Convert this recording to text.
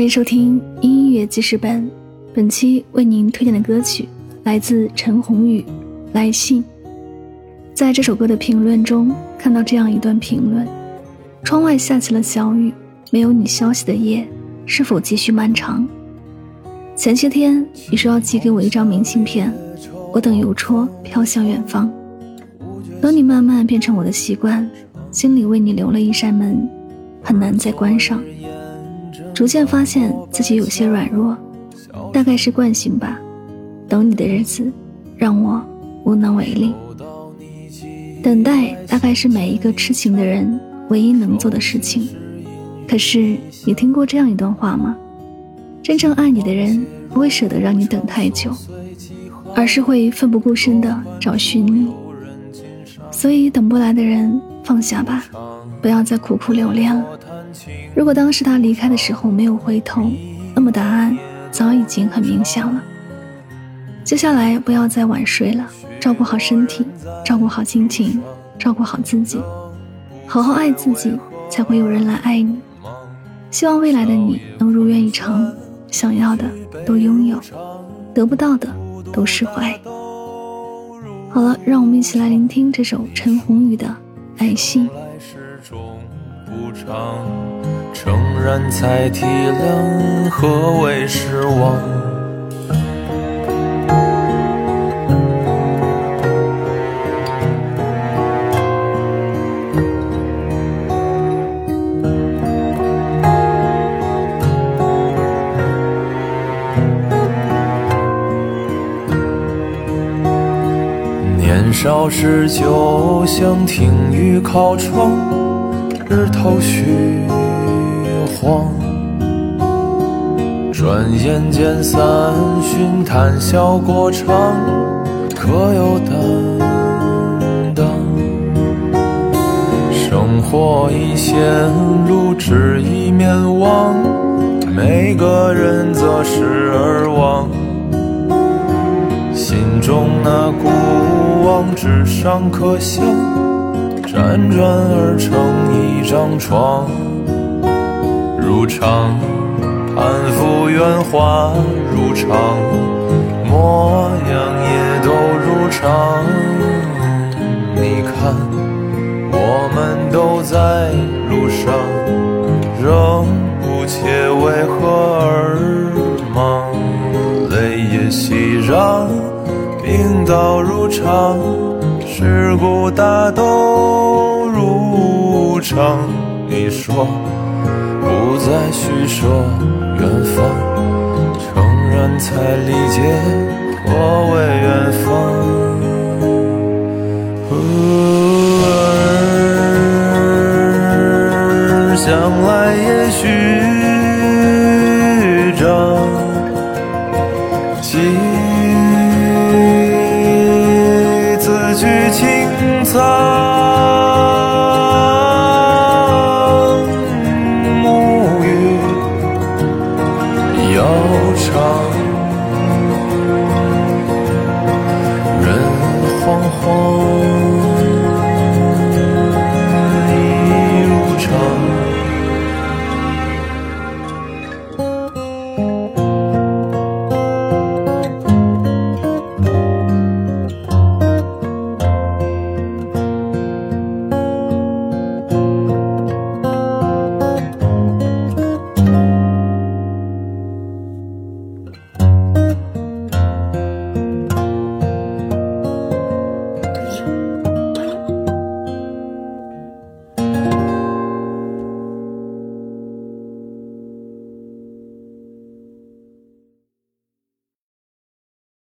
欢迎收听音乐记事本，本期为您推荐的歌曲来自陈鸿宇《来信》。在这首歌的评论中，看到这样一段评论：窗外下起了小雨，没有你消息的夜，是否继续漫长？前些天你说要寄给我一张明信片，我等邮戳飘向远方，等你慢慢变成我的习惯，心里为你留了一扇门，很难再关上。逐渐发现自己有些软弱，大概是惯性吧。等你的日子，让我无能为力。等待大概是每一个痴情的人唯一能做的事情。可是你听过这样一段话吗？真正爱你的人不会舍得让你等太久，而是会奋不顾身的找寻你。所以等不来的人，放下吧，不要再苦苦留恋了。如果当时他离开的时候没有回头，那么答案早已经很明显了。接下来不要再晚睡了，照顾好身体，照顾好心情，照顾好自己，好好爱自己，才会有人来爱你。希望未来的你能如愿以偿，想要的都拥有，得不到的都释怀。好了，让我们一起来聆听这首陈鸿宇的《爱信》。长，诚然才体谅何为失望。年少时就想听雨靠窗。日头虚慌，转眼间三巡谈笑过场，可有担当？生活已陷入，只一面望，每个人择时而忘，心中那孤往，纸上可想。辗转而成一张床，如常攀附圆滑如常，模样也都如常。你看，我们都在路上，仍不切为何而忙？泪也熙攘，病倒如常。世故大都如常，你说不再叙说远方，成人才理解我为远方。偶想来，也许长，几次去青藏。strong